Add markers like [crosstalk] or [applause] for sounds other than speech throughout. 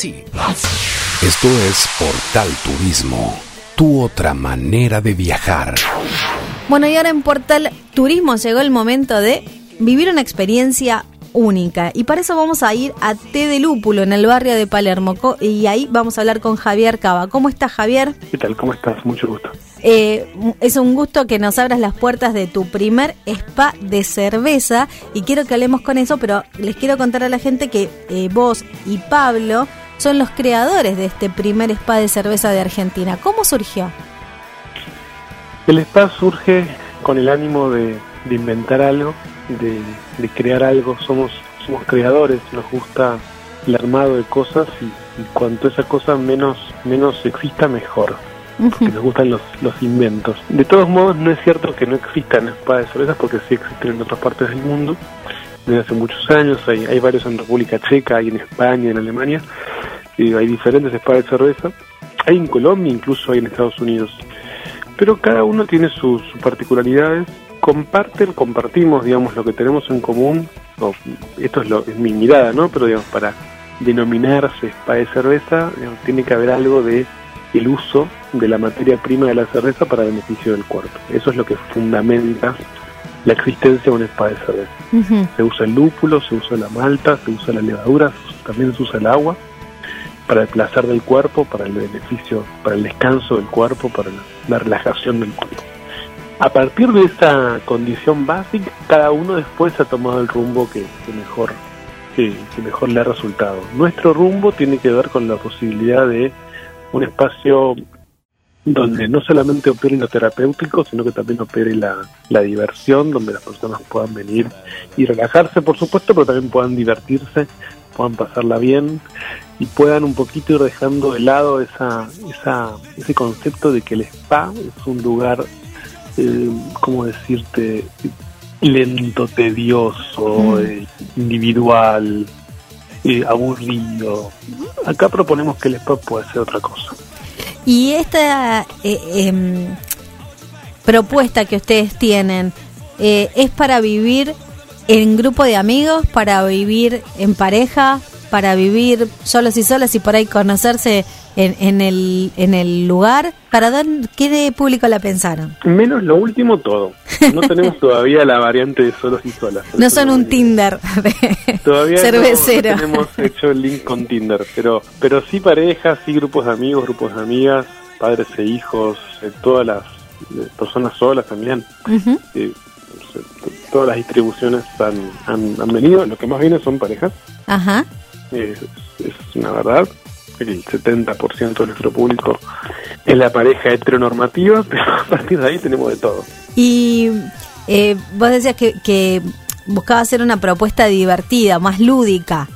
Sí. Esto es Portal Turismo, tu otra manera de viajar. Bueno, y ahora en Portal Turismo llegó el momento de vivir una experiencia única. Y para eso vamos a ir a Té de Lúpulo, en el barrio de Palermo. Y ahí vamos a hablar con Javier Cava. ¿Cómo estás, Javier? ¿Qué tal? ¿Cómo estás? Mucho gusto. Eh, es un gusto que nos abras las puertas de tu primer spa de cerveza. Y quiero que hablemos con eso, pero les quiero contar a la gente que eh, vos y Pablo son los creadores de este primer spa de cerveza de Argentina. ¿Cómo surgió? El spa surge con el ánimo de, inventar algo, de, crear algo. Somos, somos creadores, nos gusta el armado de cosas y, cuanto esa cosa menos, menos exista, mejor. Porque nos gustan los, los inventos. De todos modos, no es cierto que no existan spas de cervezas porque sí existen en otras partes del mundo desde hace muchos años. Hay, hay varios en República Checa, hay en España, en Alemania hay diferentes spas de cerveza, hay en Colombia, incluso hay en Estados Unidos, pero cada uno tiene sus, particularidades, comparten, compartimos, digamos, lo que tenemos en común, esto es, lo, es mi mirada, ¿no? Pero, digamos, para denominarse spa de cerveza, tiene que haber algo de el uso de la materia prima de la cerveza para beneficio del cuerpo. Eso es lo que fundamenta la existencia de un spa de cerveza. Se usa el lúpulo, se usa la malta, se usa la levadura, también se usa el agua para el placer del cuerpo, para el beneficio, para el descanso del cuerpo, para la, relajación del cuerpo. A partir de esa condición básica, cada uno después ha tomado el rumbo que, mejor que, mejor le ha resultado. Nuestro rumbo tiene que ver con la posibilidad de un espacio donde no solamente opere lo terapéutico, sino que también opere la, la, diversión, donde las personas puedan venir y relajarse, por supuesto, pero también puedan divertirse, puedan pasarla bien y puedan un poquito ir dejando de lado esa, esa, ese concepto de que el spa es un lugar, eh, ¿cómo decirte?, lento, tedioso, mm. eh, individual, eh, aburrido. Acá proponemos que el spa pueda ser otra cosa. Y esta eh, em, propuesta que ustedes tienen es para vivir en grupo de amigos, para vivir en pareja, para vivir solos y solas y por ahí conocerse en, en, el, en el lugar. ¿Para dar qué de público la pensaron? Menos lo último todo. No tenemos [laughs] todavía la variante de solos y solas. No son un Tinder de [laughs] todavía cervecero. No, hemos hecho el link con Tinder, pero, pero sí parejas, sí grupos de amigos, grupos de amigas, padres e hijos, eh, todas las eh, personas solas también todas las distribuciones han, han, venido, lo que más viene son parejas. Ajá. Es, una verdad. El 70% de nuestro público es la pareja heteronormativa, [laughs] pero a partir de ahí tenemos de todo. Y eh, vos decías que, que buscaba hacer una propuesta divertida, más lúdica.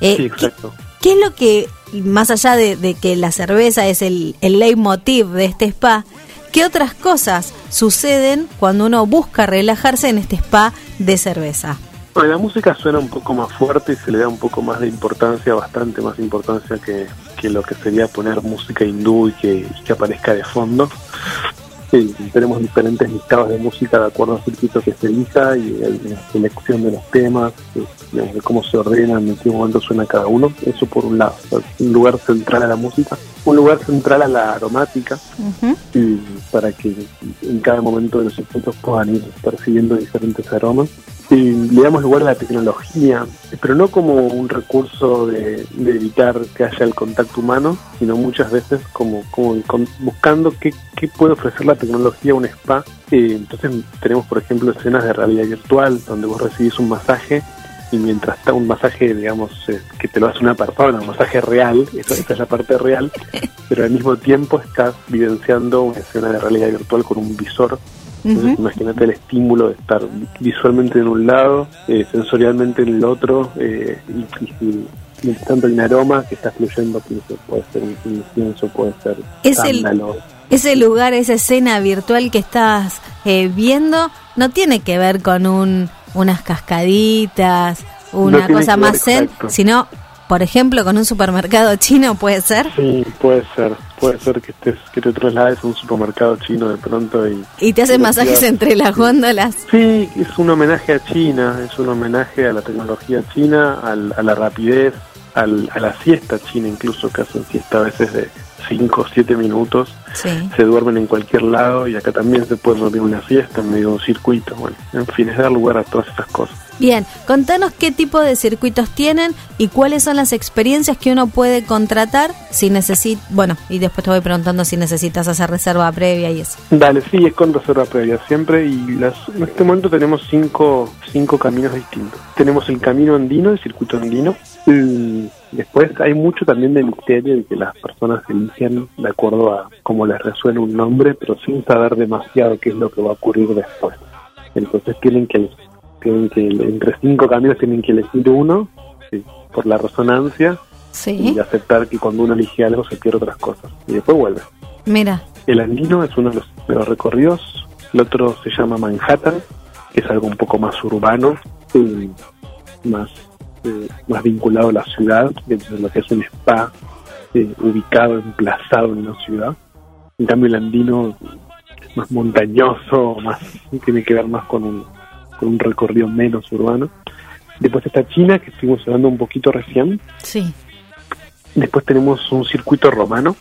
Eh, sí, exacto. ¿qué, es lo que, más allá de, de que la cerveza es el, el leitmotiv de este spa, ¿Qué otras cosas suceden cuando uno busca relajarse en este spa de cerveza? La música suena un poco más fuerte y se le da un poco más de importancia, bastante más importancia que, lo que sería poner música hindú y que aparezca de fondo. Sí, tenemos diferentes listados de música de acuerdo al circuito que se elija y hay una selección de los temas, de cómo se ordenan, en qué momento suena cada uno. Eso por un lado, un lugar central a la música, un lugar central a la aromática, y para que en cada momento de los circuitos puedan ir percibiendo diferentes aromas le damos lugar a la tecnología, pero no como un recurso de, evitar que haya el contacto humano, sino muchas veces como, como buscando qué, puede ofrecer la tecnología a un spa. Eh, entonces tenemos, por ejemplo, escenas de realidad virtual donde vos recibís un masaje y mientras está un masaje, digamos, eh, que te lo hace una persona, un masaje real, esta es la parte real, [laughs] pero al mismo tiempo estás vivenciando una escena de realidad virtual con un visor imagínate el estímulo de estar visualmente en un lado, eh, sensorialmente en el otro, eh, y, y, tanto hay un aroma que está fluyendo, puede ser un incienso, puede ser es ese lugar, esa escena virtual que estás eh, viendo, no tiene que ver con un, unas cascaditas, una cosa más zen, sino por ejemplo, con un supermercado chino, ¿puede ser? Sí, puede ser. Puede ser que estés que te traslades a un supermercado chino de pronto y... ¿Y te hacen masajes entre las góndolas? Sí, es un homenaje a China, es un homenaje a la tecnología china, a la rapidez, a la siesta china, incluso que hacen siesta a veces de 5 o 7 minutos, se duermen en cualquier lado y acá también se puede dormir una siesta en medio de un circuito. Bueno, en fin, es dar lugar a todas esas cosas. Bien, contanos qué tipo de circuitos tienen y cuáles son las experiencias que uno puede contratar si necesita, bueno, y después te voy preguntando si necesitas hacer reserva previa y eso. Dale, sí, es con reserva previa siempre y las, en este momento tenemos cinco, cinco caminos distintos. Tenemos el camino andino, el circuito andino, y después hay mucho también de misterio de que las personas eligen de acuerdo a cómo les resuena un nombre, pero sin saber demasiado qué es lo que va a ocurrir después. Entonces tienen que tienen que entre cinco caminos tienen que elegir uno por la resonancia y aceptar que cuando uno elige algo se pierde otras cosas y después vuelve. Mira. El andino es uno de los, recorridos, el otro se llama Manhattan, que es algo un poco más urbano, más eh, más vinculado a la ciudad, lo que es un spa eh, ubicado, emplazado en la ciudad. En cambio el andino es más montañoso, más tiene que ver más con un con un recorrido menos urbano. Después está China, que estuvimos hablando un poquito recién. Sí. Después tenemos un circuito romano,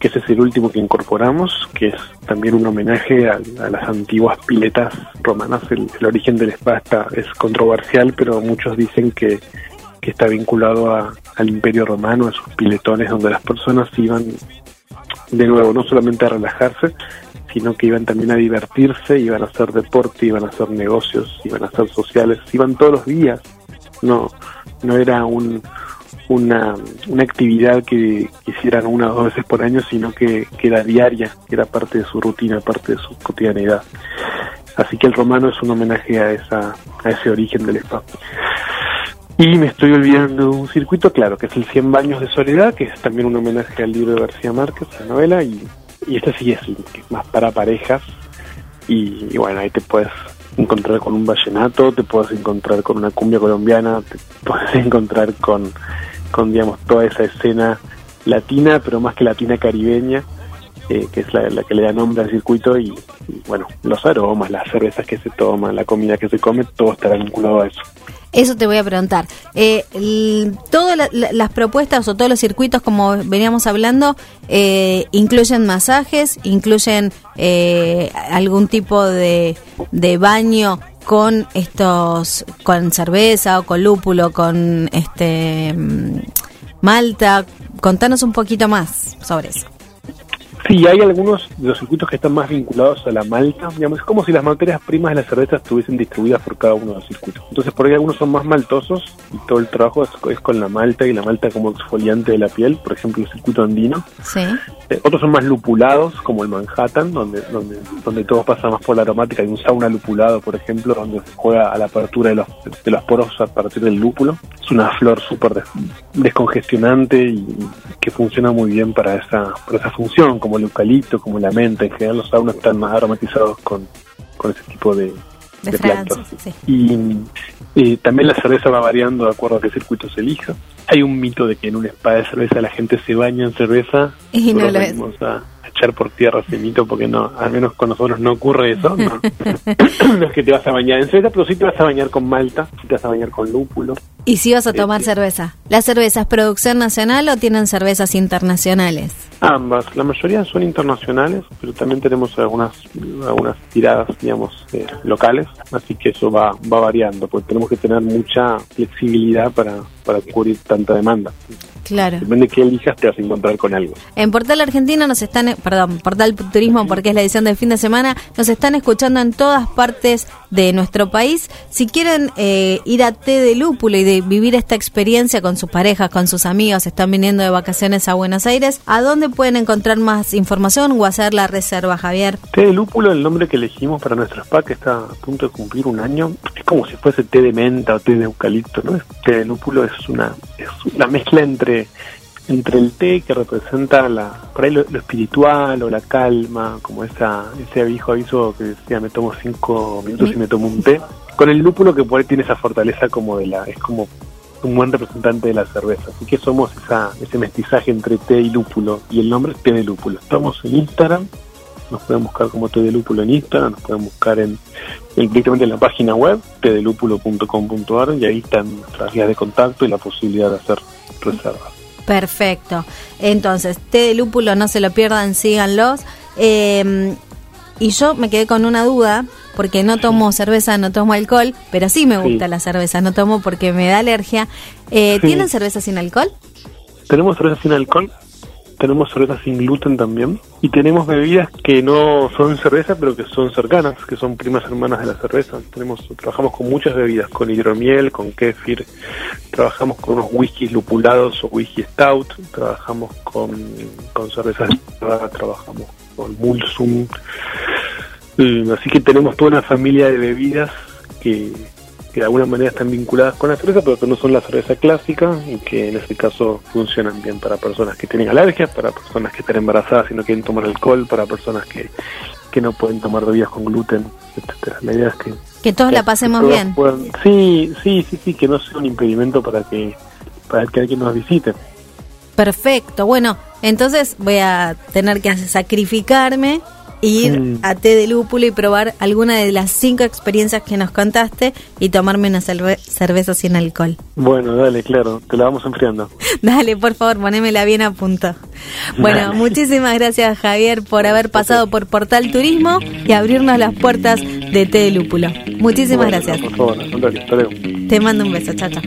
que ese es el último que incorporamos, que es también un homenaje a, las antiguas piletas romanas. El, origen del spa es controversial, pero muchos dicen que, que está vinculado al imperio romano, a sus piletones, donde las personas iban de nuevo no solamente a relajarse, sino que iban también a divertirse, iban a hacer deporte, iban a hacer negocios, iban a hacer sociales, iban todos los días. No, no era un, una, una actividad que, hicieran una o dos veces por año, sino que, que era diaria, que era parte de su rutina, parte de su cotidianidad. Así que el romano es un homenaje a, esa, a ese origen del espacio. Y me estoy olvidando de un circuito, claro, que es el 100 baños de soledad, que es también un homenaje al libro de García Márquez, la novela, y y este sí es más para parejas y, bueno, ahí te puedes encontrar con un vallenato, te puedes encontrar con una cumbia colombiana, te puedes [laughs] encontrar con, con toda esa escena latina, pero más que latina caribeña, eh, que es la, que le da nombre al circuito y, y, bueno, los aromas, las cervezas que se toman, la comida que se come, todo estará vinculado a eso. Eso te voy a preguntar. Eh, todas las propuestas o todos los circuitos, como veníamos hablando, eh, incluyen masajes, incluyen eh, algún tipo de, de baño con estos, con cerveza o con lúpulo, con este mm, malta. Contanos un poquito más sobre eso. Sí, hay algunos de los circuitos que están más vinculados a la malta. Digamos, es como si las materias primas de la cerveza estuviesen distribuidas por cada uno de los circuitos. Entonces, por ahí algunos son más maltosos y todo el trabajo es, con la malta y la malta como exfoliante de la piel, por ejemplo, el circuito andino. Sí. Eh, otros son más lupulados, como el Manhattan, donde, donde, donde todo pasa más por la aromática. Hay un sauna lupulado, por ejemplo, donde se juega a la apertura de los, de los poros a partir del lúpulo. Es una flor súper descongestionante y que funciona muy bien para esa, para esa función, como el eucalipto, como la menta, en general los saunas están más aromatizados con, con ese tipo de, plantas. Y también la cerveza va variando de acuerdo a qué circuito se elija. Hay un mito de que en un spa de cerveza la gente se baña en cerveza. Y no lo es echar por tierra ese mito porque no, al menos con nosotros no ocurre eso. [laughs] No, es que te vas a bañar en cerveza, pero sí te vas a bañar con malta, te vas a bañar con lúpulo. ¿Y si vas a tomar este, cerveza? ¿Las cervezas producción nacional o tienen cervezas internacionales? Ambas, la mayoría son internacionales, pero también tenemos algunas algunas tiradas, digamos, eh, locales, así que eso va, va variando, porque tenemos que tener mucha flexibilidad para, para cubrir tanta demanda. Claro. Depende de qué elijas, te vas a encontrar con algo. En Portal Argentina nos están, perdón, Portal Turismo, porque es la edición del fin de semana, nos están escuchando en todas partes de nuestro país. Si quieren eh, ir a Té de Lúpulo y de vivir esta experiencia con sus parejas, con sus amigos, están viniendo de vacaciones a Buenos Aires, ¿a dónde pueden encontrar más información o hacer la reserva, Javier? Té de Lúpulo, el nombre que elegimos para nuestro spa, que está a punto de cumplir un año, es como si fuese té de menta o té de eucalipto, ¿no? Té de Lúpulo es una, es una mezcla entre entre el té que representa la, por ahí lo, espiritual o la calma, como esa, ese viejo aviso que decía me tomo cinco minutos y me tomo un té, con el lúpulo que por ahí tiene esa fortaleza como de la, es como un buen representante de la cerveza. Así que somos esa, ese mestizaje entre té y lúpulo, y el nombre es té de lúpulo. Estamos en Instagram, nos pueden buscar como Té de Lúpulo en Instagram, nos pueden buscar en, directamente en la página web, tedelúpulo.com.ar, y ahí están nuestras guías de contacto y la posibilidad de hacer reservas. Perfecto. Entonces, té de lúpulo, no se lo pierdan, síganlos. Eh, y yo me quedé con una duda, porque no tomo cerveza, no tomo alcohol, pero sí me gusta la cerveza, no tomo porque me da alergia. Eh, ¿Tienen cerveza sin alcohol? Tenemos cerveza sin alcohol, tenemos cerveza sin gluten también, y tenemos bebidas que no son cerveza, pero que son cercanas, que son primas hermanas de la cerveza. Tenemos, trabajamos con muchas bebidas, con hidromiel, con kéfir, trabajamos con unos whiskies lupulados o whisky stout, trabajamos con, con cervezas, trabajamos con mulsum, así que tenemos toda una familia de bebidas que, que de alguna manera están vinculadas con la cerveza, pero que no son la cerveza clásica y que en este caso funcionan bien para personas que tienen alergias, para personas que están embarazadas y no quieren tomar alcohol, para personas que, que no pueden tomar bebidas con gluten, etcétera. La idea es que que todos la pasemos bien. sí, sí, sí, sí, que no sea un impedimento para que para que alguien nos visite. Perfecto. Bueno, entonces voy a tener que sacrificarme ir mm. a té de lúpulo y probar alguna de las cinco experiencias que nos contaste y tomarme una cerveza sin alcohol. Bueno, dale, claro, te la vamos enfriando. [laughs] dale, por favor, ponémela bien a punto. Bueno, muchísimas gracias Javier por haber pasado por Portal Turismo y abrirnos las puertas de té de lúpulo. Muchísimas gracias. Por favor, Te mando un beso, chao, chao.